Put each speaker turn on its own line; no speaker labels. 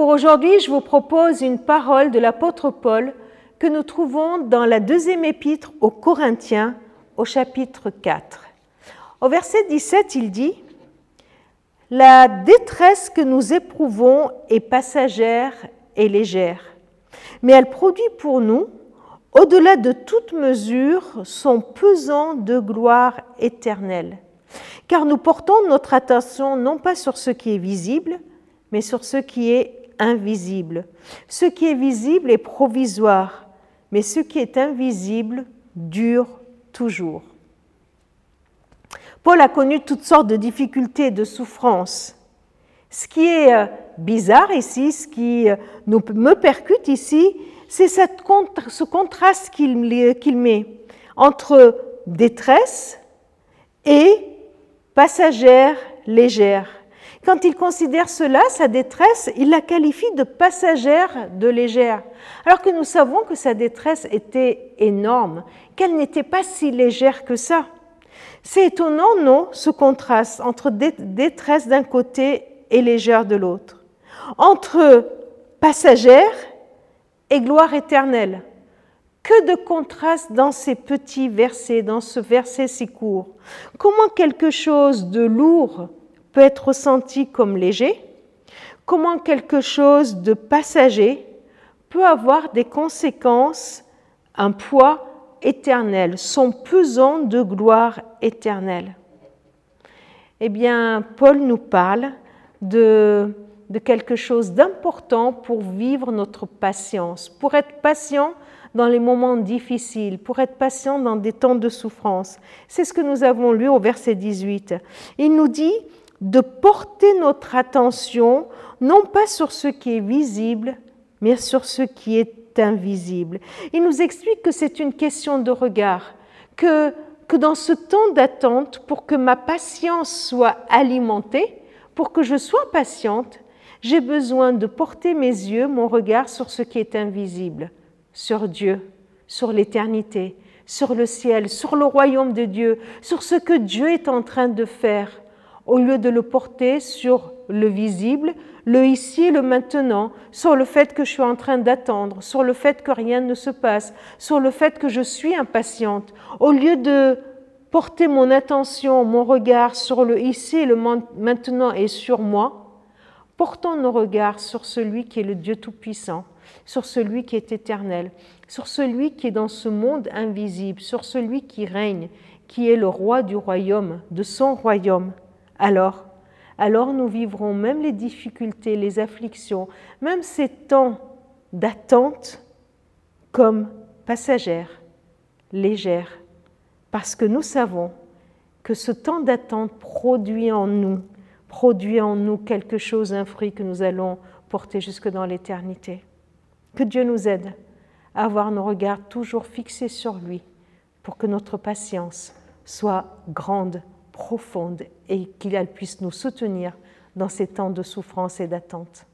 Pour aujourd'hui, je vous propose une parole de l'apôtre Paul que nous trouvons dans la deuxième épître aux Corinthiens au chapitre 4. Au verset 17, il dit, La détresse que nous éprouvons est passagère et légère, mais elle produit pour nous, au-delà de toute mesure, son pesant de gloire éternelle. Car nous portons notre attention non pas sur ce qui est visible, mais sur ce qui est invisible. Ce qui est visible est provisoire, mais ce qui est invisible dure toujours. Paul a connu toutes sortes de difficultés et de souffrances. Ce qui est euh, bizarre ici, ce qui euh, me percute ici, c'est ce contraste qu'il met entre détresse et passagère légère. Quand il considère cela, sa détresse, il la qualifie de passagère de légère, alors que nous savons que sa détresse était énorme, qu'elle n'était pas si légère que ça. C'est étonnant, non, ce contraste entre détresse d'un côté et légère de l'autre, entre passagère et gloire éternelle. Que de contraste dans ces petits versets, dans ce verset si court. Comment quelque chose de lourd peut être ressenti comme léger Comment quelque chose de passager peut avoir des conséquences, un poids éternel, son pesant de gloire éternelle Eh bien, Paul nous parle de, de quelque chose d'important pour vivre notre patience, pour être patient dans les moments difficiles, pour être patient dans des temps de souffrance. C'est ce que nous avons lu au verset 18. Il nous dit de porter notre attention non pas sur ce qui est visible, mais sur ce qui est invisible. Il nous explique que c'est une question de regard, que, que dans ce temps d'attente, pour que ma patience soit alimentée, pour que je sois patiente, j'ai besoin de porter mes yeux, mon regard sur ce qui est invisible, sur Dieu, sur l'éternité, sur le ciel, sur le royaume de Dieu, sur ce que Dieu est en train de faire, au lieu de le porter sur le visible, le ici le maintenant, sur le fait que je suis en train d'attendre, sur le fait que rien ne se passe, sur le fait que je suis impatiente, au lieu de porter mon attention, mon regard sur le ici le maintenant et sur moi, portons nos regards sur celui qui est le Dieu Tout-Puissant, sur celui qui est éternel, sur celui qui est dans ce monde invisible, sur celui qui règne, qui est le roi du royaume, de son royaume. Alors, alors nous vivrons même les difficultés, les afflictions, même ces temps d'attente comme passagères, légères, parce que nous savons que ce temps d'attente produit en nous, produit en nous quelque chose, un fruit que nous allons porter jusque dans l'éternité. Que Dieu nous aide à avoir nos regards toujours fixés sur lui pour que notre patience soit grande, profonde et qu'il puisse nous soutenir dans ces temps de souffrance et d'attente.